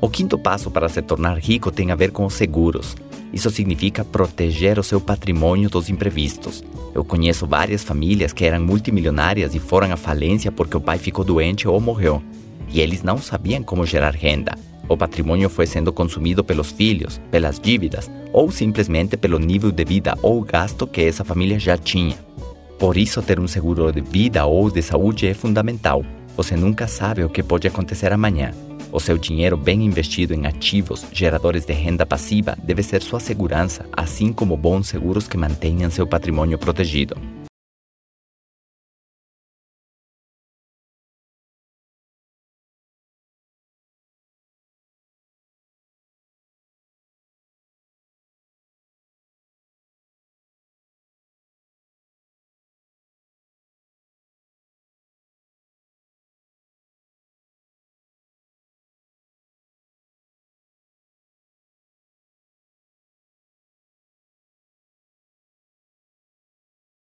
O quinto passo para se tornar rico tem a ver com os seguros. Isso significa proteger o seu patrimônio dos imprevistos. Eu conheço várias famílias que eram multimilionárias e foram à falência porque o pai ficou doente ou morreu. E eles não sabiam como gerar renda. O patrimônio foi sendo consumido pelos filhos, pelas dívidas ou simplesmente pelo nível de vida ou gasto que essa família já tinha. Por isso, ter um seguro de vida ou de saúde é fundamental. Você nunca sabe o que pode acontecer amanhã. O seu dinheiro bem investido em ativos geradores de renda passiva deve ser sua segurança, assim como bons seguros que mantenham seu patrimônio protegido.